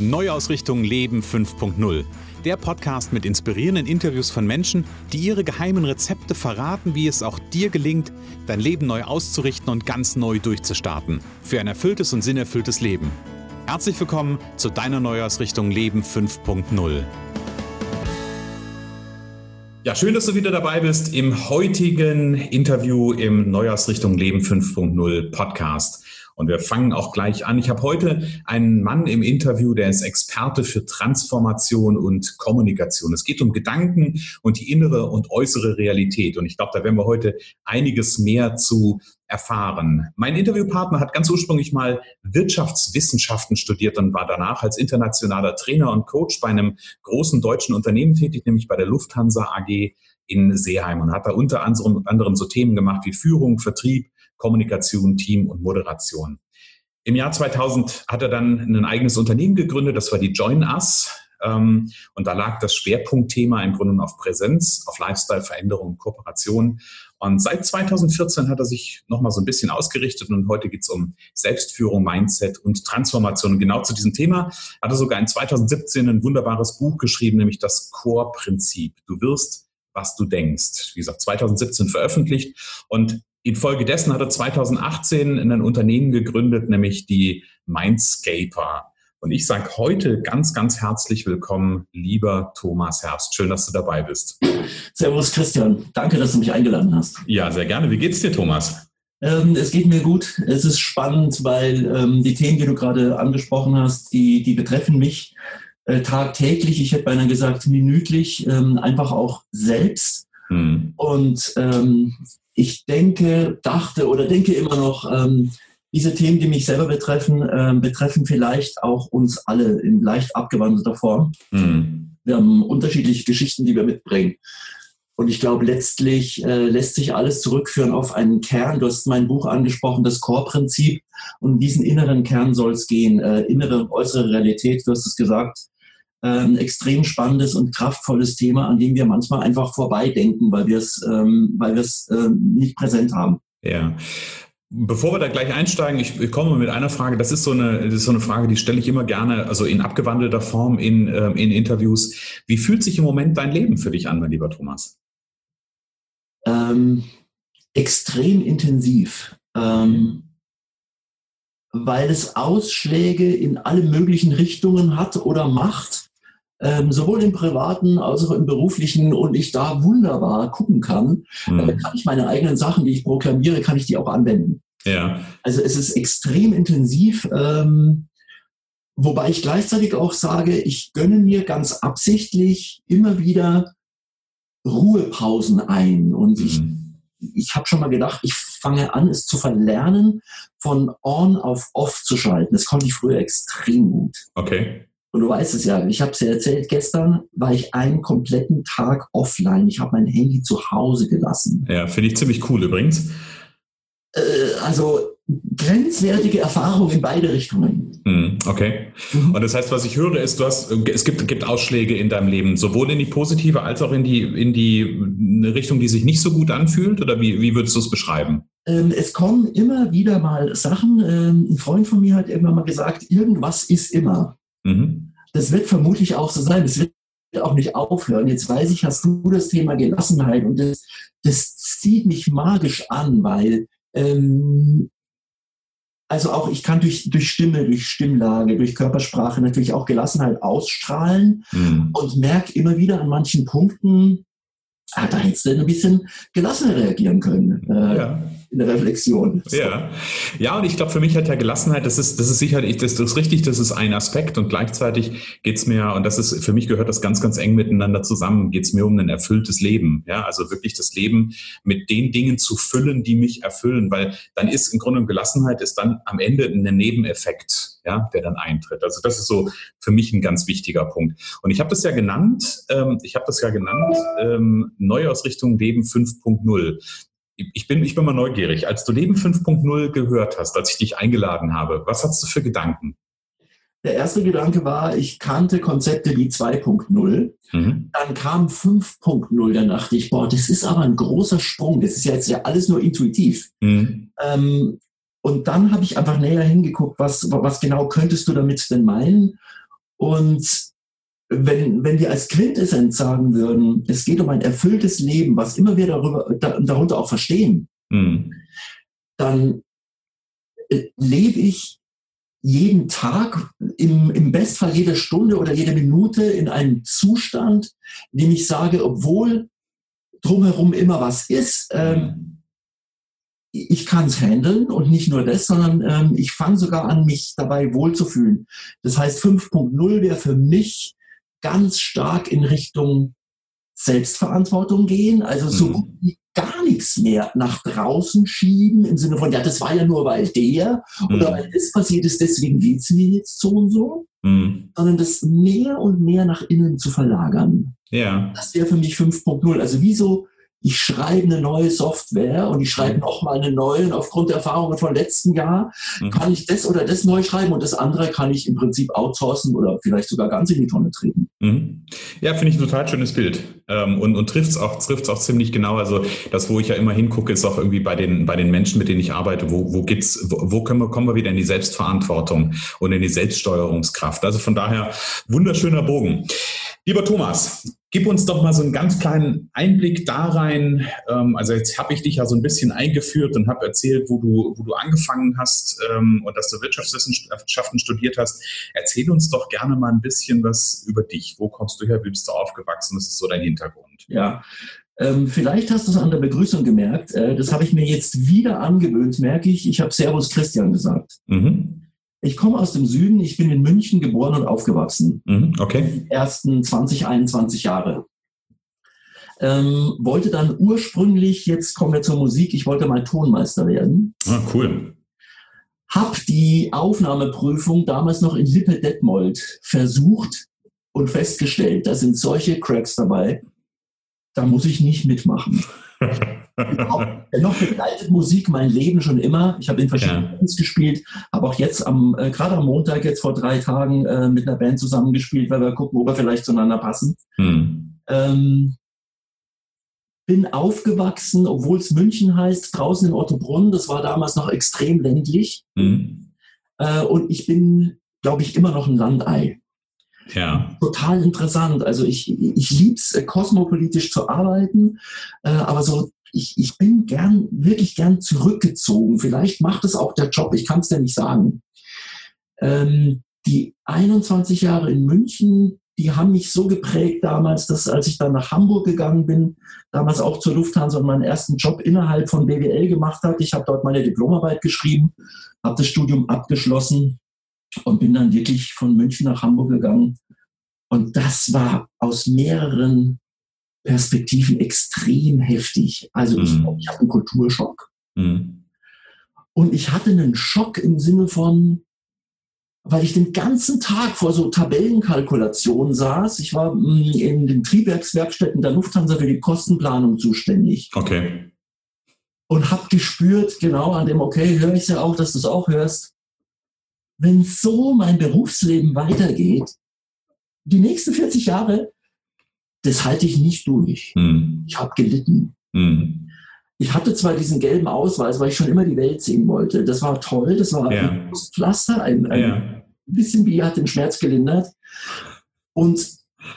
Neuausrichtung Leben 5.0. Der Podcast mit inspirierenden Interviews von Menschen, die ihre geheimen Rezepte verraten, wie es auch dir gelingt, dein Leben neu auszurichten und ganz neu durchzustarten. Für ein erfülltes und sinnerfülltes Leben. Herzlich willkommen zu deiner Neuausrichtung Leben 5.0. Ja, schön, dass du wieder dabei bist im heutigen Interview im Neujahrsrichtung Leben 5.0 Podcast. Und wir fangen auch gleich an. Ich habe heute einen Mann im Interview, der ist Experte für Transformation und Kommunikation. Es geht um Gedanken und die innere und äußere Realität. Und ich glaube, da werden wir heute einiges mehr zu erfahren. Mein Interviewpartner hat ganz ursprünglich mal Wirtschaftswissenschaften studiert und war danach als internationaler Trainer und Coach bei einem großen deutschen Unternehmen tätig, nämlich bei der Lufthansa AG in Seeheim und hat da unter anderem so Themen gemacht wie Führung, Vertrieb, Kommunikation, Team und Moderation. Im Jahr 2000 hat er dann ein eigenes Unternehmen gegründet, das war die Join Us. Ähm, und da lag das Schwerpunktthema im Grunde auf Präsenz, auf Lifestyle, Veränderung, Kooperation. Und seit 2014 hat er sich nochmal so ein bisschen ausgerichtet und heute geht es um Selbstführung, Mindset und Transformation. Und genau zu diesem Thema hat er sogar in 2017 ein wunderbares Buch geschrieben, nämlich das Core-Prinzip. Du wirst, was du denkst. Wie gesagt, 2017 veröffentlicht. Und Infolgedessen hat er 2018 ein Unternehmen gegründet, nämlich die Mindscaper. Und ich sage heute ganz, ganz herzlich willkommen, lieber Thomas Herbst. Schön, dass du dabei bist. Servus, Christian. Danke, dass du mich eingeladen hast. Ja, sehr gerne. Wie geht's dir, Thomas? Ähm, es geht mir gut. Es ist spannend, weil ähm, die Themen, die du gerade angesprochen hast, die, die betreffen mich äh, tagtäglich. Ich hätte beinahe gesagt minütlich, ähm, einfach auch selbst. Hm. Und ähm, ich denke, dachte oder denke immer noch, ähm, diese Themen, die mich selber betreffen, ähm, betreffen vielleicht auch uns alle in leicht abgewandelter Form. Mhm. Wir haben unterschiedliche Geschichten, die wir mitbringen. Und ich glaube, letztlich äh, lässt sich alles zurückführen auf einen Kern. Du hast mein Buch angesprochen, das Core-Prinzip. Und um diesen inneren Kern soll es gehen. Äh, innere und äußere Realität, du hast es gesagt ein extrem spannendes und kraftvolles Thema, an dem wir manchmal einfach vorbeidenken, weil wir es ähm, weil wir es ähm, nicht präsent haben. Ja. Bevor wir da gleich einsteigen, ich, ich komme mit einer Frage. Das ist so eine, das ist so eine Frage, die stelle ich immer gerne, also in abgewandelter Form in, ähm, in Interviews. Wie fühlt sich im Moment dein Leben für dich an, mein lieber Thomas? Ähm, extrem intensiv. Ähm, weil es Ausschläge in alle möglichen Richtungen hat oder macht ähm, sowohl im privaten als auch im beruflichen und ich da wunderbar gucken kann, mhm. äh, kann ich meine eigenen Sachen, die ich proklamiere, kann ich die auch anwenden. Ja. Also es ist extrem intensiv, ähm, wobei ich gleichzeitig auch sage, ich gönne mir ganz absichtlich immer wieder Ruhepausen ein und mhm. ich ich habe schon mal gedacht, ich fange an, es zu verlernen, von on auf off zu schalten. Das konnte ich früher extrem gut. Okay. Und du weißt es ja, ich habe es dir erzählt, gestern war ich einen kompletten Tag offline. Ich habe mein Handy zu Hause gelassen. Ja, finde ich ziemlich cool übrigens. Äh, also grenzwertige Erfahrung in beide Richtungen. Hm, okay. Mhm. Und das heißt, was ich höre, ist, du hast, es gibt, gibt Ausschläge in deinem Leben, sowohl in die positive als auch in die, in die eine Richtung, die sich nicht so gut anfühlt? Oder wie, wie würdest du es beschreiben? Ähm, es kommen immer wieder mal Sachen. Ähm, ein Freund von mir hat irgendwann mal gesagt, irgendwas ist immer. Mhm. Das wird vermutlich auch so sein. Das wird auch nicht aufhören. Jetzt weiß ich, hast du das Thema Gelassenheit und das, das zieht mich magisch an, weil ähm, also auch ich kann durch, durch Stimme, durch Stimmlage, durch Körpersprache natürlich auch Gelassenheit ausstrahlen mhm. und merke immer wieder an manchen Punkten, da hättest du ein bisschen gelassener reagieren können. Äh, ja in der Reflexion. Ja, ja und ich glaube, für mich hat ja Gelassenheit, das ist, das ist sicherlich, das, das ist richtig, das ist ein Aspekt und gleichzeitig geht's mir, und das ist, für mich gehört das ganz, ganz eng miteinander zusammen, geht's mir um ein erfülltes Leben. Ja, also wirklich das Leben mit den Dingen zu füllen, die mich erfüllen, weil dann ist im Grunde Gelassenheit ist dann am Ende ein Nebeneffekt, ja, der dann eintritt. Also das ist so für mich ein ganz wichtiger Punkt. Und ich habe das ja genannt, ähm, ich habe das ja genannt, ähm, Neuausrichtung Leben 5.0 ich bin, ich bin mal neugierig. Als du Leben 5.0 gehört hast, als ich dich eingeladen habe, was hast du für Gedanken? Der erste Gedanke war, ich kannte Konzepte wie 2.0. Mhm. Dann kam 5.0. Dann dachte ich, boah, das ist aber ein großer Sprung. Das ist ja jetzt ja alles nur intuitiv. Mhm. Ähm, und dann habe ich einfach näher hingeguckt, was, was genau könntest du damit denn meinen? Und wenn, wenn wir als Quintessenz sagen würden, es geht um ein erfülltes Leben, was immer wir darüber, da, darunter auch verstehen, mhm. dann äh, lebe ich jeden Tag, im, im Bestfall jede Stunde oder jede Minute in einem Zustand, in dem ich sage, obwohl drumherum immer was ist, ähm, ich kann es handeln und nicht nur das, sondern ähm, ich fange sogar an, mich dabei wohlzufühlen. Das heißt, 5.0 wäre für mich ganz stark in Richtung Selbstverantwortung gehen, also so mhm. gut wie gar nichts mehr nach draußen schieben im Sinne von, ja, das war ja nur weil der mhm. oder weil das passiert ist, deswegen geht es mir jetzt so und so, mhm. sondern das mehr und mehr nach innen zu verlagern. Ja. Das wäre für mich 5.0. Also wie so ich schreibe eine neue Software und ich schreibe mhm. nochmal eine neue und aufgrund der Erfahrungen von letzten Jahr mhm. kann ich das oder das neu schreiben und das andere kann ich im Prinzip outsourcen oder vielleicht sogar ganz in die Tonne treten. Mhm. Ja, finde ich ein total schönes Bild ähm, und, und trifft es auch, trifft's auch ziemlich genau. Also das, wo ich ja immer hingucke, ist auch irgendwie bei den, bei den Menschen, mit denen ich arbeite, wo, wo, gibt's, wo, wo können wir, kommen wir wieder in die Selbstverantwortung und in die Selbststeuerungskraft. Also von daher wunderschöner Bogen. Lieber Thomas, gib uns doch mal so einen ganz kleinen Einblick da rein. Ähm, also jetzt habe ich dich ja so ein bisschen eingeführt und habe erzählt, wo du, wo du angefangen hast ähm, und dass du Wirtschaftswissenschaften studiert hast. Erzähl uns doch gerne mal ein bisschen was über dich. Wo kommst du her? Wie bist du aufgewachsen? Was ist so dein Hintergrund? Ja, ähm, vielleicht hast du es an der Begrüßung gemerkt. Äh, das habe ich mir jetzt wieder angewöhnt, merke ich. Ich habe Servus Christian gesagt. Mhm. Ich komme aus dem Süden, ich bin in München geboren und aufgewachsen. Mhm, okay. Die ersten 20, 21 Jahre. Ähm, wollte dann ursprünglich, jetzt kommen wir zur Musik, ich wollte mal Tonmeister werden. Ah, cool. Hab die Aufnahmeprüfung damals noch in Lippe-Detmold versucht und festgestellt, da sind solche Cracks dabei, da muss ich nicht mitmachen. Dennoch begleitet Musik mein Leben schon immer. Ich habe in verschiedenen ja. Bands gespielt, habe auch jetzt am, äh, gerade am Montag, jetzt vor drei Tagen, äh, mit einer Band zusammengespielt, weil wir gucken, ob wir vielleicht zueinander passen. Hm. Ähm, bin aufgewachsen, obwohl es München heißt, draußen in Ottobrunn. Das war damals noch extrem ländlich. Hm. Äh, und ich bin, glaube ich, immer noch ein Landei. Ja. Total interessant. Also ich, ich liebe es, äh, kosmopolitisch zu arbeiten, äh, aber so, ich, ich bin gern, wirklich gern zurückgezogen. Vielleicht macht es auch der Job, ich kann es dir nicht sagen. Ähm, die 21 Jahre in München, die haben mich so geprägt damals, dass als ich dann nach Hamburg gegangen bin, damals auch zur Lufthansa und meinen ersten Job innerhalb von BWL gemacht hat. Ich habe dort meine Diplomarbeit geschrieben, habe das Studium abgeschlossen und bin dann wirklich von München nach Hamburg gegangen. Und das war aus mehreren Perspektiven extrem heftig. Also mhm. ich, ich hatte einen Kulturschock. Mhm. Und ich hatte einen Schock im Sinne von, weil ich den ganzen Tag vor so Tabellenkalkulationen saß. Ich war mm, in den Triebwerkswerkstätten der Lufthansa für die Kostenplanung zuständig. Okay. Und habe gespürt, genau an dem, okay, höre ich ja auch, dass du es auch hörst wenn so mein Berufsleben weitergeht, die nächsten 40 Jahre, das halte ich nicht durch. Hm. Ich habe gelitten. Hm. Ich hatte zwar diesen gelben Ausweis, weil ich schon immer die Welt sehen wollte. Das war toll, das war ja. ein Pflaster, ein, ein ja. bisschen wie hat den Schmerz gelindert. Und,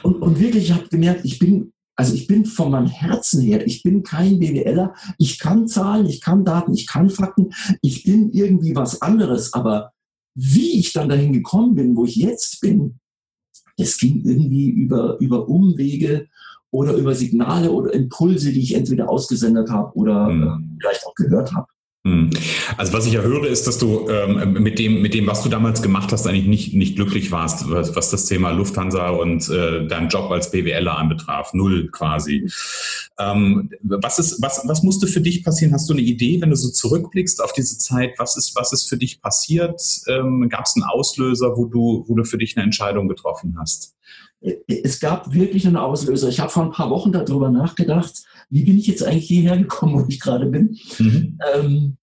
und, und wirklich, ich habe gemerkt, ich bin, also ich bin von meinem Herzen her, ich bin kein BWLer. Ich kann Zahlen, ich kann Daten, ich kann Fakten. Ich bin irgendwie was anderes, aber wie ich dann dahin gekommen bin, wo ich jetzt bin, das ging irgendwie über, über Umwege oder über Signale oder Impulse, die ich entweder ausgesendet habe oder mhm. vielleicht auch gehört habe. Hm. Also was ich ja höre, ist, dass du ähm, mit dem, mit dem, was du damals gemacht hast, eigentlich nicht, nicht glücklich warst, was, was das Thema Lufthansa und äh, deinen Job als BWLer anbetraf. Null quasi. Ähm, was, ist, was, was musste für dich passieren? Hast du eine Idee, wenn du so zurückblickst auf diese Zeit? Was ist, was ist für dich passiert? Ähm, Gab es einen Auslöser, wo du, wo du für dich eine Entscheidung getroffen hast? Es gab wirklich einen Auslöser. Ich habe vor ein paar Wochen darüber nachgedacht wie bin ich jetzt eigentlich hierher gekommen, wo ich gerade bin? Mhm. Ähm,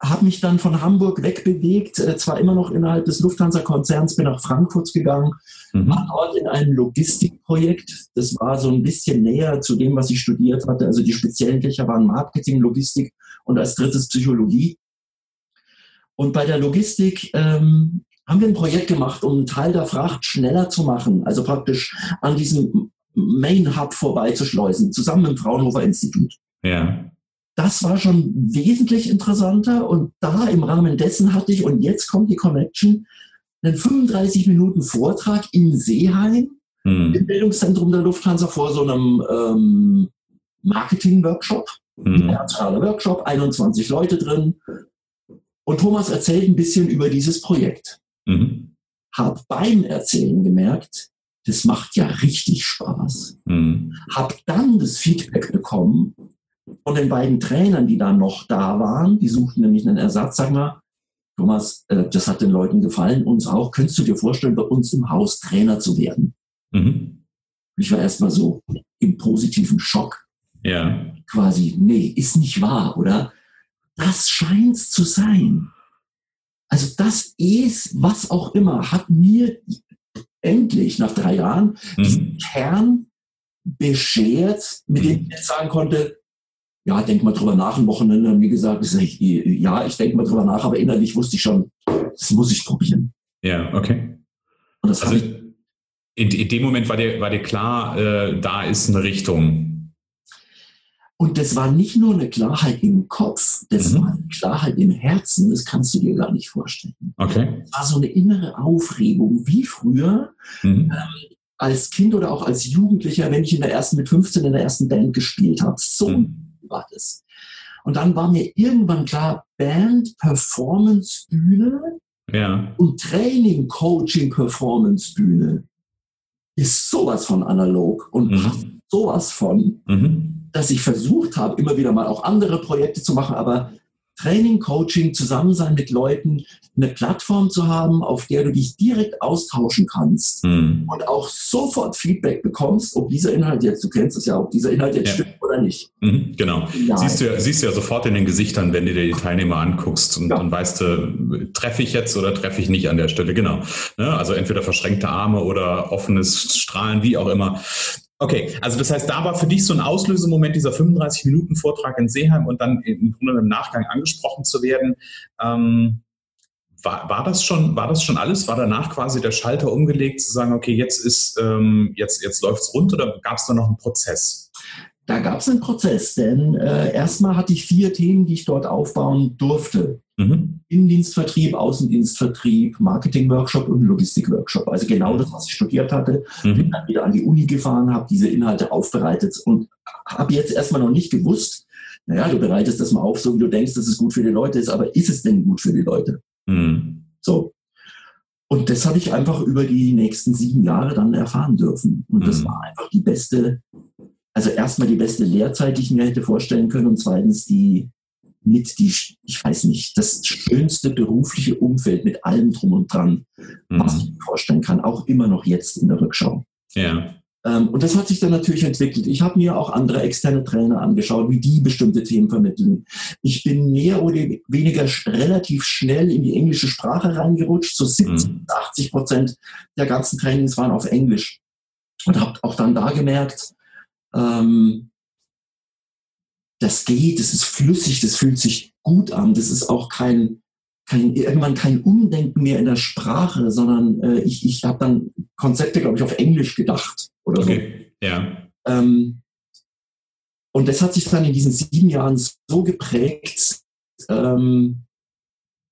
habe mich dann von Hamburg wegbewegt, äh, zwar immer noch innerhalb des Lufthansa-Konzerns, bin nach Frankfurt gegangen, mhm. war dort in einem Logistikprojekt. Das war so ein bisschen näher zu dem, was ich studiert hatte. Also die speziellen Fächer waren Marketing, Logistik und als drittes Psychologie. Und bei der Logistik ähm, haben wir ein Projekt gemacht, um einen Teil der Fracht schneller zu machen, also praktisch an diesem Main Hub vorbeizuschleusen, zusammen mit dem Fraunhofer Institut. Ja. Das war schon wesentlich interessanter und da im Rahmen dessen hatte ich, und jetzt kommt die Connection, einen 35 Minuten Vortrag in Seeheim hm. im Bildungszentrum der Lufthansa vor so einem ähm, Marketing-Workshop. Hm. Internationaler Workshop, 21 Leute drin. Und Thomas erzählt ein bisschen über dieses Projekt. Mhm. Hab beim Erzählen gemerkt, das macht ja richtig Spaß. Mhm. Hab dann das Feedback bekommen von den beiden Trainern, die dann noch da waren. Die suchten nämlich einen Ersatz. Sag mal, Thomas, äh, das hat den Leuten gefallen, uns auch. Könntest du dir vorstellen, bei uns im Haus Trainer zu werden? Mhm. Ich war erstmal so im positiven Schock. Ja. Quasi, nee, ist nicht wahr, oder? Das scheint zu sein. Also das ist, was auch immer, hat mir endlich nach drei Jahren mhm. diesen Kern beschert, mit dem ich jetzt sagen konnte, ja, denk mal drüber nach. Am Wochenende haben wir gesagt, ich, ja, ich denke mal drüber nach, aber innerlich wusste ich schon, das muss ich probieren. Ja, okay. Und das also in, in, dem Moment war dir, war dir klar, äh, da ist eine Richtung. Und das war nicht nur eine Klarheit im Kopf, das mhm. war eine Klarheit im Herzen, das kannst du dir gar nicht vorstellen. Okay. Das war so eine innere Aufregung, wie früher, mhm. ähm, als Kind oder auch als Jugendlicher, wenn ich in der ersten, mit 15 in der ersten Band gespielt habe. So mhm. war das. Und dann war mir irgendwann klar, Band, Performance, Bühne ja. und Training, Coaching, Performance, Bühne ist sowas von analog und mhm. sowas von. Mhm dass ich versucht habe, immer wieder mal auch andere Projekte zu machen, aber Training, Coaching, Zusammensein mit Leuten, eine Plattform zu haben, auf der du dich direkt austauschen kannst mhm. und auch sofort Feedback bekommst, ob dieser Inhalt jetzt, du kennst es ja, ob dieser Inhalt jetzt ja. stimmt oder nicht. Mhm, genau. Siehst du, siehst du ja sofort in den Gesichtern, wenn du dir die Teilnehmer anguckst und ja. dann weißt du, treffe ich jetzt oder treffe ich nicht an der Stelle. Genau. Ne? Also entweder verschränkte Arme oder offenes Strahlen, wie auch immer. Okay, also das heißt, da war für dich so ein Auslösemoment dieser 35-Minuten-Vortrag in Seeheim und dann im Grunde im Nachgang angesprochen zu werden. Ähm, war, war, das schon, war das schon alles? War danach quasi der Schalter umgelegt, zu sagen, okay, jetzt ist ähm, jetzt, jetzt läuft es rund oder gab es da noch einen Prozess? Da gab es einen Prozess, denn äh, erstmal hatte ich vier Themen, die ich dort aufbauen durfte. Mhm. Innendienstvertrieb, Außendienstvertrieb, Marketing-Workshop und Logistik-Workshop. Also genau das, was ich studiert hatte. Mhm. Bin dann wieder an die Uni gefahren, habe diese Inhalte aufbereitet und habe jetzt erstmal noch nicht gewusst, naja, du bereitest das mal auf, so wie du denkst, dass es gut für die Leute ist, aber ist es denn gut für die Leute? Mhm. So. Und das habe ich einfach über die nächsten sieben Jahre dann erfahren dürfen. Und das mhm. war einfach die beste, also erstmal die beste Lehrzeit, die ich mir hätte vorstellen können und zweitens die mit die, ich weiß nicht, das schönste berufliche Umfeld mit allem drum und dran, mhm. was ich mir vorstellen kann, auch immer noch jetzt in der Rückschau. Ja. Ähm, und das hat sich dann natürlich entwickelt. Ich habe mir auch andere externe Trainer angeschaut, wie die bestimmte Themen vermitteln. Ich bin mehr oder weniger relativ schnell in die englische Sprache reingerutscht. So 70, mhm. 80 Prozent der ganzen Trainings waren auf Englisch. Und habe auch dann da gemerkt, ähm, das geht, das ist flüssig, das fühlt sich gut an, das ist auch kein, kein irgendwann kein Umdenken mehr in der Sprache, sondern äh, ich, ich habe dann Konzepte, glaube ich, auf Englisch gedacht oder okay. so. Ja. Ähm, und das hat sich dann in diesen sieben Jahren so geprägt, ähm,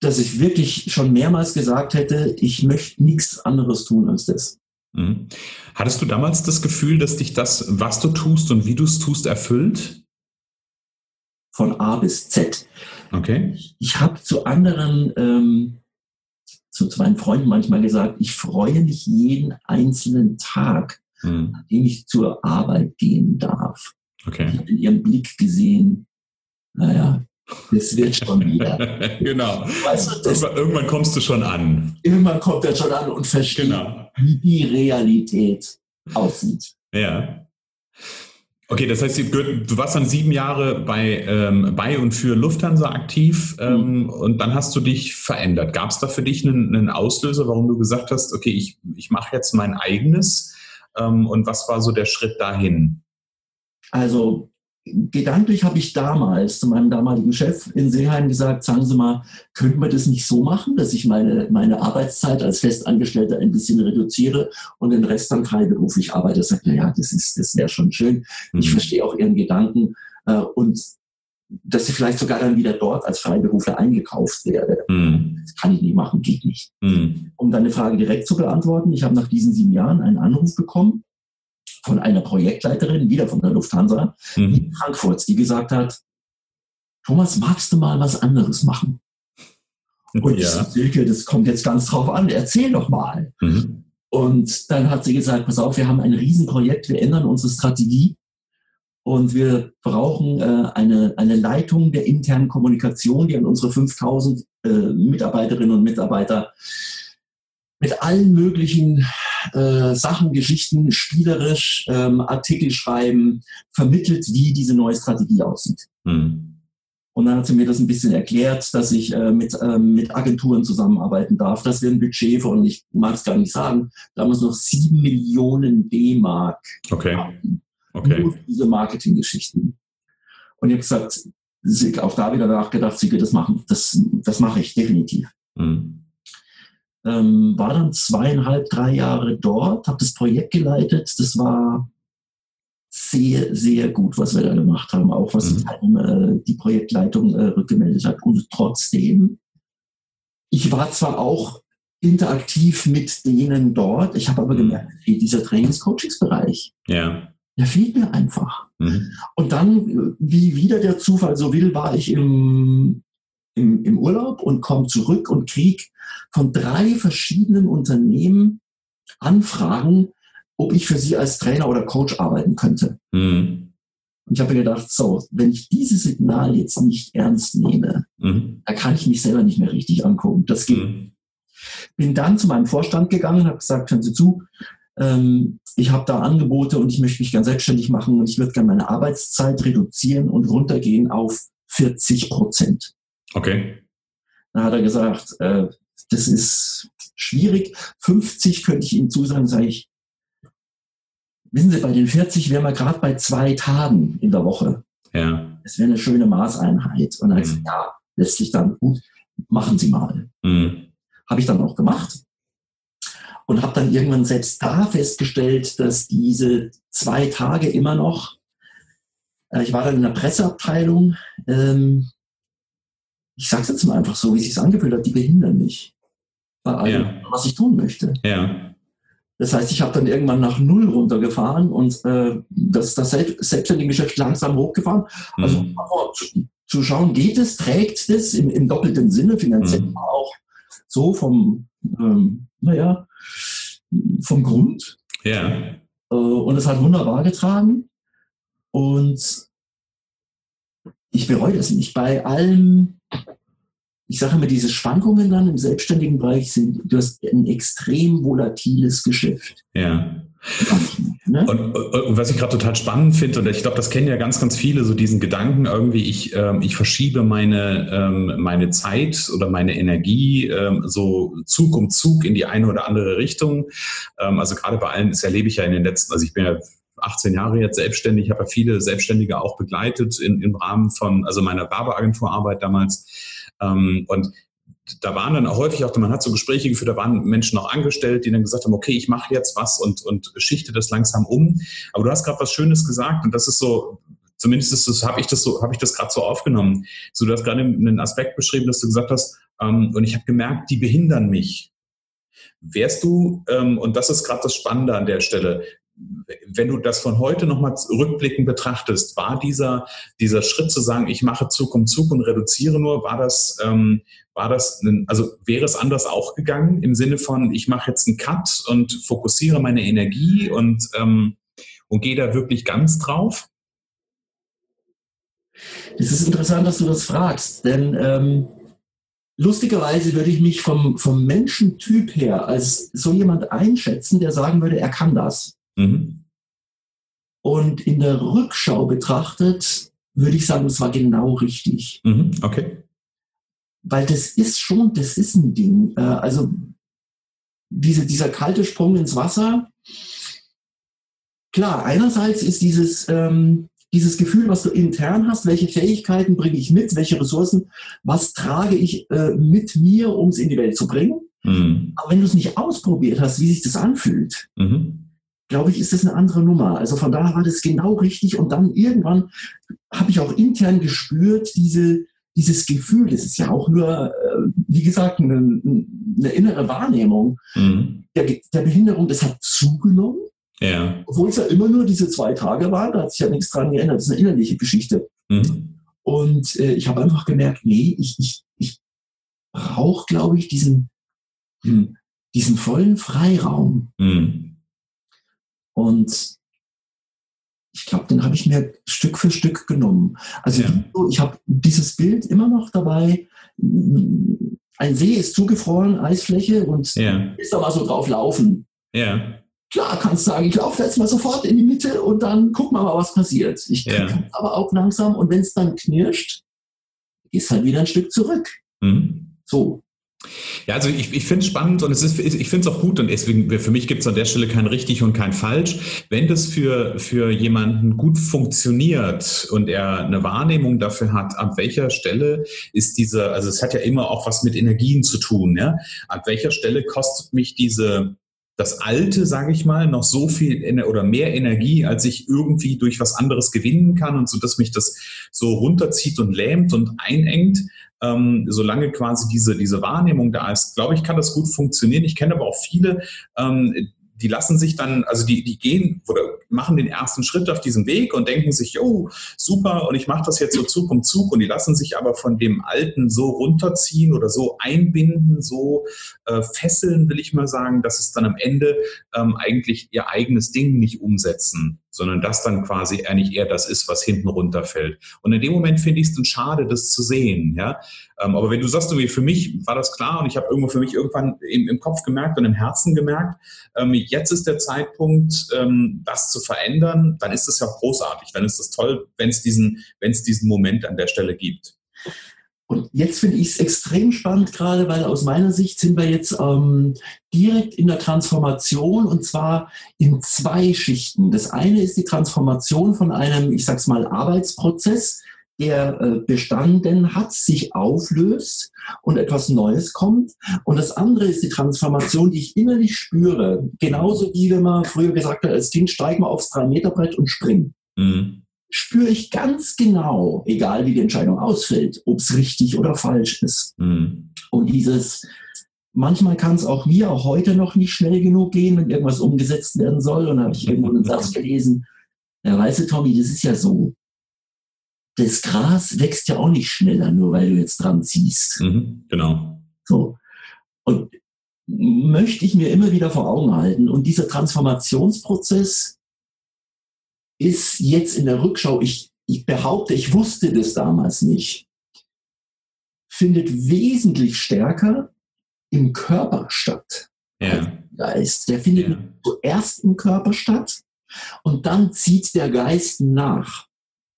dass ich wirklich schon mehrmals gesagt hätte, ich möchte nichts anderes tun als das. Mhm. Hattest du damals das Gefühl, dass dich das, was du tust und wie du es tust, erfüllt? Von A bis Z. Okay. Ich habe zu anderen, ähm, zu, zu meinen Freunden manchmal gesagt, ich freue mich jeden einzelnen Tag, hm. an dem ich zur Arbeit gehen darf. Okay. Ich habe in ihrem Blick gesehen, naja, das wird schon wieder. genau. Weißt du, das, irgendwann, kommst du schon an. Irgendwann kommt er schon an und versteht, genau. wie die Realität aussieht. Ja. Okay, das heißt, du warst dann sieben Jahre bei, ähm, bei und für Lufthansa aktiv ähm, mhm. und dann hast du dich verändert. Gab es da für dich einen, einen, Auslöser, warum du gesagt hast, okay, ich, ich mache jetzt mein eigenes ähm, und was war so der Schritt dahin? Also gedanklich habe ich damals zu meinem damaligen Chef in Seeheim gesagt, sagen Sie mal, könnten wir das nicht so machen, dass ich meine, meine Arbeitszeit als Festangestellter ein bisschen reduziere und den Rest dann freiberuflich arbeite? Er sagt, na ja, das ist, das wäre schon schön. Ich mhm. verstehe auch Ihren Gedanken äh, und dass sie vielleicht sogar dann wieder dort als Freiberufler eingekauft werde. Mhm. Das kann ich nicht machen, geht nicht. Mhm. Um deine Frage direkt zu beantworten, ich habe nach diesen sieben Jahren einen Anruf bekommen von einer Projektleiterin, wieder von der Lufthansa, mhm. in Frankfurt, die gesagt hat, Thomas, magst du mal was anderes machen? Und ja. ich Silke, das kommt jetzt ganz drauf an, erzähl doch mal. Mhm. Und dann hat sie gesagt, pass auf, wir haben ein Riesenprojekt, wir ändern unsere Strategie und wir brauchen äh, eine, eine Leitung der internen Kommunikation, die an unsere 5000 äh, Mitarbeiterinnen und Mitarbeiter mit allen möglichen äh, Sachen, Geschichten, spielerisch ähm, Artikel schreiben, vermittelt, wie diese neue Strategie aussieht. Mhm. Und dann hat sie mir das ein bisschen erklärt, dass ich äh, mit, äh, mit Agenturen zusammenarbeiten darf, dass wir ein Budget von, ich mag es gar nicht sagen, damals noch sieben Millionen D-Mark okay. haben. Okay. Nur diese Marketinggeschichten. Und ich habe gesagt, auch da wieder nachgedacht, sie das machen, das, das mache ich definitiv. Mhm ähm, war dann zweieinhalb, drei Jahre dort, habe das Projekt geleitet. Das war sehr, sehr gut, was wir da gemacht haben, auch was mhm. einem, äh, die Projektleitung äh, rückgemeldet hat. Und trotzdem, ich war zwar auch interaktiv mit denen dort, ich habe aber mhm. gemerkt, dieser Trainings-Coachings-Bereich, ja. der fehlt mir einfach. Mhm. Und dann, wie wieder der Zufall so will, war ich im im, im Urlaub und komme zurück und kriege von drei verschiedenen Unternehmen Anfragen, ob ich für sie als Trainer oder Coach arbeiten könnte. Mhm. Und ich habe mir gedacht, so, wenn ich dieses Signal jetzt nicht ernst nehme, mhm. da kann ich mich selber nicht mehr richtig angucken. Das geht. Mhm. Bin dann zu meinem Vorstand gegangen und habe gesagt, hören Sie zu, ähm, ich habe da Angebote und ich möchte mich ganz selbstständig machen und ich würde gerne meine Arbeitszeit reduzieren und runtergehen auf 40 Prozent. Okay. Da hat er gesagt, äh, das ist schwierig. 50 könnte ich Ihnen zusagen, sage ich. Wissen Sie, bei den 40 wären wir gerade bei zwei Tagen in der Woche. Ja. Das wäre eine schöne Maßeinheit. Und dann mhm. gesagt, ja, letztlich dann gut, machen Sie mal. Mhm. Habe ich dann auch gemacht und habe dann irgendwann selbst da festgestellt, dass diese zwei Tage immer noch, äh, ich war dann in der Presseabteilung, ähm, ich sage es jetzt mal einfach so, wie es sich angefühlt hat, die behindern mich bei allem, ja. was ich tun möchte. Ja. Das heißt, ich habe dann irgendwann nach Null runtergefahren und äh, das, das selbstständige Geschäft langsam hochgefahren. Also mhm. zu, zu, schauen, geht es, trägt es im, im doppelten Sinne, finanziell mhm. auch so vom, ähm, naja, vom Grund. Ja. Äh, und es hat wunderbar getragen. Und ich bereue das nicht. Bei allem, ich sage immer, diese Schwankungen dann im selbstständigen Bereich sind, du hast ein extrem volatiles Geschäft. Ja. Ne? Und, und, was ich gerade total spannend finde, und ich glaube, das kennen ja ganz, ganz viele, so diesen Gedanken irgendwie, ich, ähm, ich verschiebe meine, ähm, meine Zeit oder meine Energie ähm, so Zug um Zug in die eine oder andere Richtung. Ähm, also gerade bei allen, das erlebe ich ja in den letzten, also ich bin ja 18 Jahre jetzt selbstständig, habe ja viele Selbstständige auch begleitet in, im Rahmen von, also meiner Werbeagenturarbeit damals. Ähm, und da waren dann auch häufig auch, man hat so Gespräche geführt, da waren Menschen noch angestellt, die dann gesagt haben, okay, ich mache jetzt was und, und schichte das langsam um. Aber du hast gerade was Schönes gesagt und das ist so, zumindest habe ich das so, habe ich das gerade so aufgenommen. So, du hast gerade einen Aspekt beschrieben, dass du gesagt hast, ähm, und ich habe gemerkt, die behindern mich. Wärst du, ähm, und das ist gerade das Spannende an der Stelle, wenn du das von heute nochmal rückblickend betrachtest, war dieser, dieser Schritt zu sagen, ich mache Zug um Zug und reduziere nur, war das, ähm, war das, ein, also wäre es anders auch gegangen im Sinne von, ich mache jetzt einen Cut und fokussiere meine Energie und, ähm, und gehe da wirklich ganz drauf? Es ist interessant, dass du das fragst, denn ähm, lustigerweise würde ich mich vom, vom Menschentyp her als so jemand einschätzen, der sagen würde, er kann das. Mhm. Und in der Rückschau betrachtet, würde ich sagen, es war genau richtig. Mhm. Okay. Weil das ist schon, das ist ein Ding. Äh, also diese, dieser kalte Sprung ins Wasser, klar, einerseits ist dieses, ähm, dieses Gefühl, was du intern hast, welche Fähigkeiten bringe ich mit, welche Ressourcen, was trage ich äh, mit mir, um es in die Welt zu bringen. Mhm. Aber wenn du es nicht ausprobiert hast, wie sich das anfühlt, mhm. Glaube ich, ist das eine andere Nummer. Also von daher war das genau richtig. Und dann irgendwann habe ich auch intern gespürt, diese, dieses Gefühl, das ist ja auch nur, äh, wie gesagt, eine, eine innere Wahrnehmung mhm. der, der Behinderung, das hat zugenommen. Ja. Obwohl es ja immer nur diese zwei Tage waren, da hat sich ja nichts dran geändert. Das ist eine innerliche Geschichte. Mhm. Und äh, ich habe einfach gemerkt, nee, ich, ich, ich brauche, glaube ich, diesen, hm, diesen vollen Freiraum. Mhm. Und ich glaube, den habe ich mir Stück für Stück genommen. Also ja. ich habe dieses Bild immer noch dabei. Ein See ist zugefroren, Eisfläche und ja. ist da mal so drauf laufen. Ja. Klar, kannst du sagen, ich laufe jetzt mal sofort in die Mitte und dann gucken wir mal, was passiert. Ich ja. kann aber auch langsam und wenn es dann knirscht, gehst halt wieder ein Stück zurück. Mhm. So. Ja, also ich, ich finde es spannend und es ist, ich finde es auch gut und deswegen für mich gibt es an der Stelle kein richtig und kein falsch. Wenn das für, für jemanden gut funktioniert und er eine Wahrnehmung dafür hat, ab welcher Stelle ist diese, also es hat ja immer auch was mit Energien zu tun, ja, ab welcher Stelle kostet mich diese das Alte, sage ich mal, noch so viel oder mehr Energie, als ich irgendwie durch was anderes gewinnen kann und so, dass mich das so runterzieht und lähmt und einengt. Ähm, solange quasi diese, diese Wahrnehmung da ist, glaube ich, kann das gut funktionieren. Ich kenne aber auch viele, ähm, die lassen sich dann, also die, die gehen oder machen den ersten Schritt auf diesem Weg und denken sich, oh, super, und ich mache das jetzt so Zug um Zug und die lassen sich aber von dem Alten so runterziehen oder so einbinden, so äh, fesseln, will ich mal sagen, dass es dann am Ende ähm, eigentlich ihr eigenes Ding nicht umsetzen sondern das dann quasi eigentlich eher das ist, was hinten runterfällt. Und in dem Moment finde ich es dann schade, das zu sehen. Ja? Ähm, aber wenn du sagst, für mich war das klar und ich habe irgendwo für mich irgendwann im, im, Kopf gemerkt und im Herzen gemerkt, ähm, jetzt ist der Zeitpunkt, ähm, das zu verändern, dann ist es ja großartig, dann ist es toll, wenn es diesen, wenn es diesen Moment an der Stelle gibt. Und jetzt finde ich es extrem spannend, gerade weil aus meiner Sicht sind wir jetzt ähm, direkt in der Transformation und zwar in zwei Schichten. Das eine ist die Transformation von einem, ich sag's mal, Arbeitsprozess, der äh, bestanden hat, sich auflöst und etwas Neues kommt. Und das andere ist die Transformation, die ich innerlich spüre. Genauso wie wenn man früher gesagt hat, als Kind steig mal aufs 3-Meter-Brett und spring. Mhm spüre ich ganz genau, egal wie die Entscheidung ausfällt, ob es richtig oder falsch ist. Mhm. Und dieses, manchmal kann es auch mir auch heute noch nicht schnell genug gehen, wenn irgendwas umgesetzt werden soll. Und da habe ich irgendwo einen Satz gelesen, ja, weißt du, Tommy, das ist ja so. Das Gras wächst ja auch nicht schneller, nur weil du jetzt dran ziehst. Mhm, genau. So. Und möchte ich mir immer wieder vor Augen halten. Und dieser Transformationsprozess, ist jetzt in der Rückschau, ich, ich behaupte, ich wusste das damals nicht, findet wesentlich stärker im Körper statt. Ja. Geist. Der findet ja. zuerst im Körper statt und dann zieht der Geist nach.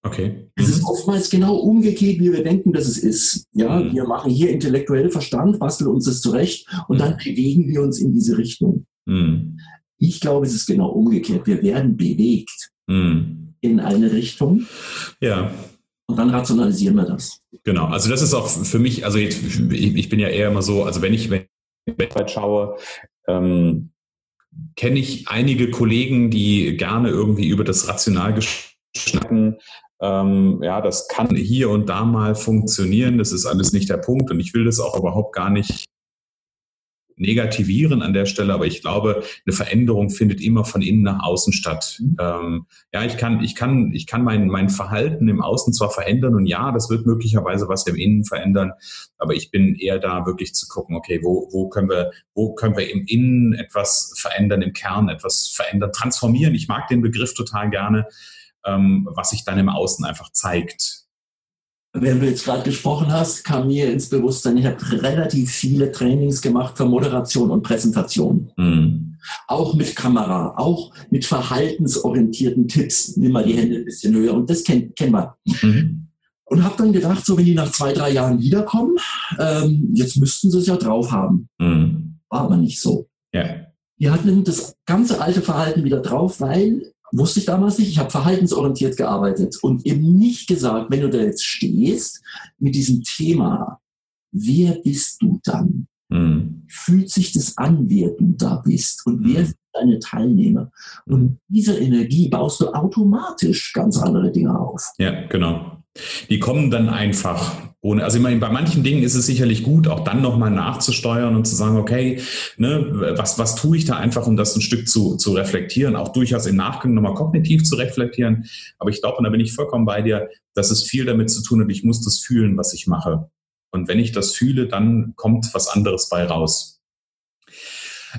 Okay. Es ist mhm. oftmals genau umgekehrt, wie wir denken, dass es ist. Ja, mhm. wir machen hier intellektuell Verstand, basteln uns das zurecht und mhm. dann bewegen wir uns in diese Richtung. Mhm. Ich glaube, es ist genau umgekehrt. Wir werden bewegt mhm. in eine Richtung. Ja. Und dann rationalisieren wir das. Genau, also das ist auch für mich, also ich, ich bin ja eher immer so, also wenn ich weltweit schaue, ähm, kenne ich einige Kollegen, die gerne irgendwie über das Rational schnacken. Ähm, ja, das kann hier und da mal funktionieren. Das ist alles nicht der Punkt und ich will das auch überhaupt gar nicht negativieren an der Stelle, aber ich glaube, eine Veränderung findet immer von innen nach außen statt. Mhm. Ähm, ja, ich kann, ich kann, ich kann mein, mein Verhalten im Außen zwar verändern und ja, das wird möglicherweise was im Innen verändern, aber ich bin eher da wirklich zu gucken, okay, wo, wo können wir, wo können wir im Innen etwas verändern, im Kern etwas verändern, transformieren. Ich mag den Begriff total gerne, ähm, was sich dann im Außen einfach zeigt. Während du jetzt gerade gesprochen hast, kam mir ins Bewusstsein, ich habe relativ viele Trainings gemacht für Moderation und Präsentation. Mhm. Auch mit Kamera, auch mit verhaltensorientierten Tipps. Nimm mal die Hände ein bisschen höher und das kennen kenn wir. Mhm. Und habe dann gedacht, so wenn die nach zwei, drei Jahren wiederkommen, ähm, jetzt müssten sie es ja drauf haben. Mhm. War aber nicht so. Ja. Wir hatten das ganze alte Verhalten wieder drauf, weil wusste ich damals nicht, ich habe verhaltensorientiert gearbeitet und eben nicht gesagt, wenn du da jetzt stehst mit diesem Thema, wer bist du dann? Mhm. Fühlt sich das an, wer du da bist und wer mhm. sind deine Teilnehmer? Und diese Energie baust du automatisch ganz andere Dinge auf. Ja, genau. Die kommen dann einfach ohne, also meine, bei manchen Dingen ist es sicherlich gut, auch dann nochmal nachzusteuern und zu sagen, okay, ne, was, was tue ich da einfach, um das ein Stück zu, zu reflektieren, auch durchaus im Nachgang nochmal kognitiv zu reflektieren. Aber ich glaube, und da bin ich vollkommen bei dir, dass es viel damit zu tun hat, ich muss das fühlen, was ich mache. Und wenn ich das fühle, dann kommt was anderes bei raus.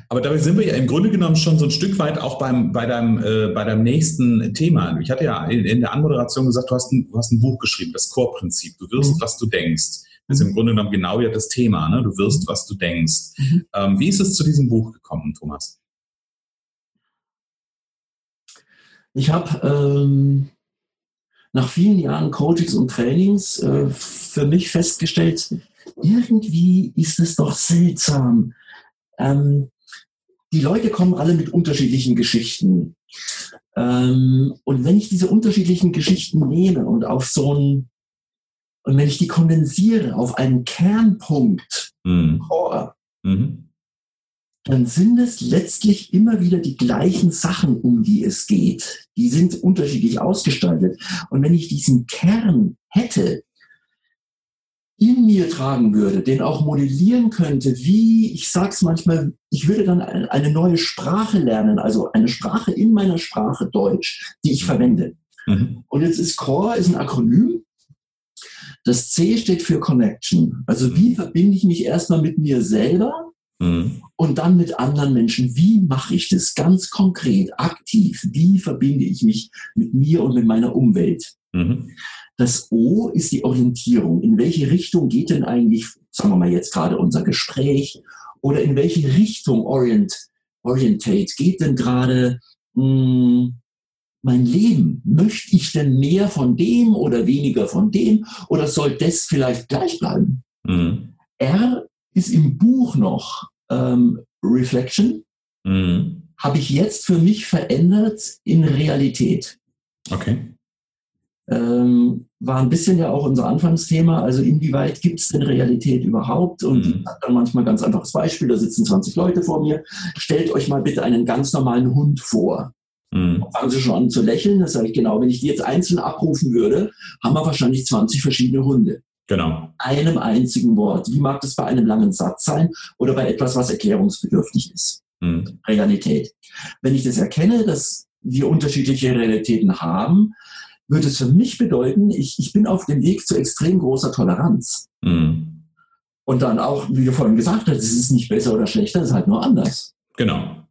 Aber dabei sind wir ja im Grunde genommen schon so ein Stück weit auch beim, bei, deinem, äh, bei deinem nächsten Thema. Ich hatte ja in, in der Anmoderation gesagt, du hast, ein, du hast ein Buch geschrieben, das Core-Prinzip. Du wirst, mhm. was du denkst. Das ist im Grunde genommen genau ja das Thema. Ne? Du wirst, was du denkst. Mhm. Ähm, wie ist es zu diesem Buch gekommen, Thomas? Ich habe ähm, nach vielen Jahren Coachings und Trainings äh, für mich festgestellt, irgendwie ist es doch seltsam. Ähm, die Leute kommen alle mit unterschiedlichen Geschichten. Ähm, und wenn ich diese unterschiedlichen Geschichten nehme und auf so ein, und wenn ich die kondensiere auf einen Kernpunkt, mhm. Core, mhm. dann sind es letztlich immer wieder die gleichen Sachen, um die es geht. Die sind unterschiedlich ausgestaltet. Und wenn ich diesen Kern hätte, in mir tragen würde, den auch modellieren könnte, wie, ich sage es manchmal, ich würde dann eine neue Sprache lernen, also eine Sprache in meiner Sprache Deutsch, die ich verwende. Mhm. Und jetzt ist CORE ist ein Akronym. Das C steht für Connection. Also wie verbinde ich mich erstmal mit mir selber mhm. und dann mit anderen Menschen? Wie mache ich das ganz konkret, aktiv? Wie verbinde ich mich mit mir und mit meiner Umwelt? Mhm. Das O ist die Orientierung. In welche Richtung geht denn eigentlich, sagen wir mal jetzt gerade unser Gespräch, oder in welche Richtung orient, orientate geht denn gerade hm, mein Leben? Möchte ich denn mehr von dem oder weniger von dem? Oder soll das vielleicht gleich bleiben? Mhm. R ist im Buch noch ähm, Reflection. Mhm. Habe ich jetzt für mich verändert in Realität. Okay ähm, war ein bisschen ja auch unser Anfangsthema. Also inwieweit gibt es denn Realität überhaupt? Und mhm. dann manchmal ganz einfaches Beispiel, da sitzen 20 Leute vor mir. Stellt euch mal bitte einen ganz normalen Hund vor. Mhm. Fangen Sie schon an zu lächeln. Das sage ich genau. Wenn ich die jetzt einzeln abrufen würde, haben wir wahrscheinlich 20 verschiedene Hunde. Genau. Einem einzigen Wort. Wie mag das bei einem langen Satz sein oder bei etwas, was erklärungsbedürftig ist? Mhm. Realität. Wenn ich das erkenne, dass wir unterschiedliche Realitäten haben, würde es für mich bedeuten, ich, ich bin auf dem Weg zu extrem großer Toleranz. Mhm. Und dann auch, wie du vorhin gesagt hast, es ist nicht besser oder schlechter, es ist halt nur anders. Genau.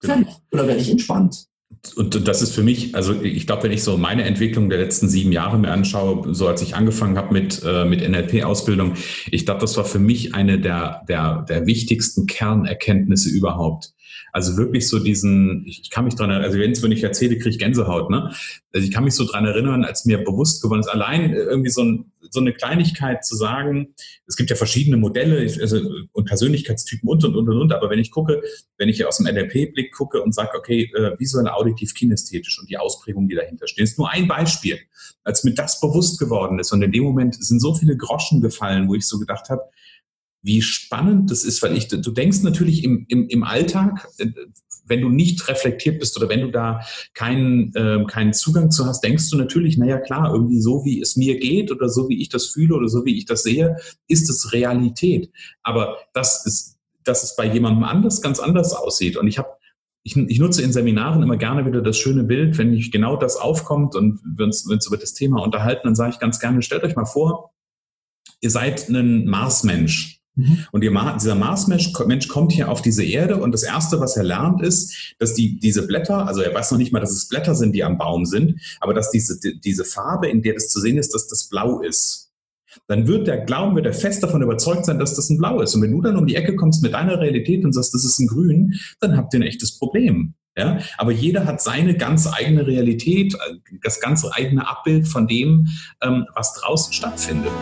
genau. Oder werde ich entspannt? Und das ist für mich, also ich glaube, wenn ich so meine Entwicklung der letzten sieben Jahre mir anschaue, so als ich angefangen habe mit, äh, mit NLP-Ausbildung, ich glaube, das war für mich eine der, der, der wichtigsten Kernerkenntnisse überhaupt. Also wirklich so diesen, ich kann mich dran erinnern, also wenn ich erzähle, kriege ich Gänsehaut, ne? Also ich kann mich so dran erinnern, als mir bewusst geworden ist, allein irgendwie so, ein, so eine Kleinigkeit zu sagen, es gibt ja verschiedene Modelle also, und Persönlichkeitstypen und, und, und, und, aber wenn ich gucke, wenn ich aus dem NLP-Blick gucke und sage, okay, äh, visuell, auditiv, kinästhetisch und die Ausprägung, die dahinter stehen, ist nur ein Beispiel. Als mir das bewusst geworden ist und in dem Moment sind so viele Groschen gefallen, wo ich so gedacht habe, wie spannend das ist, weil ich, du denkst natürlich im, im, im Alltag, äh, wenn du nicht reflektiert bist oder wenn du da keinen, äh, keinen Zugang zu hast, denkst du natürlich, naja klar, irgendwie so wie es mir geht oder so wie ich das fühle oder so wie ich das sehe, ist es Realität. Aber das ist, dass es bei jemandem anders ganz anders aussieht. Und ich habe ich, ich, nutze in Seminaren immer gerne wieder das schöne Bild, wenn nicht genau das aufkommt und wir uns, wir uns über das Thema unterhalten, dann sage ich ganz gerne, stellt euch mal vor, ihr seid ein Marsmensch Mhm. Und dieser Marsmensch Mensch kommt hier auf diese Erde und das Erste, was er lernt, ist, dass die, diese Blätter, also er weiß noch nicht mal, dass es Blätter sind, die am Baum sind, aber dass diese, diese Farbe, in der das zu sehen ist, dass das blau ist. Dann wird der Glauben, wird er fest davon überzeugt sein, dass das ein Blau ist. Und wenn du dann um die Ecke kommst mit deiner Realität und sagst, das ist ein Grün, dann habt ihr ein echtes Problem. Ja, aber jeder hat seine ganz eigene Realität, das ganz eigene Abbild von dem, ähm, was draußen stattfindet.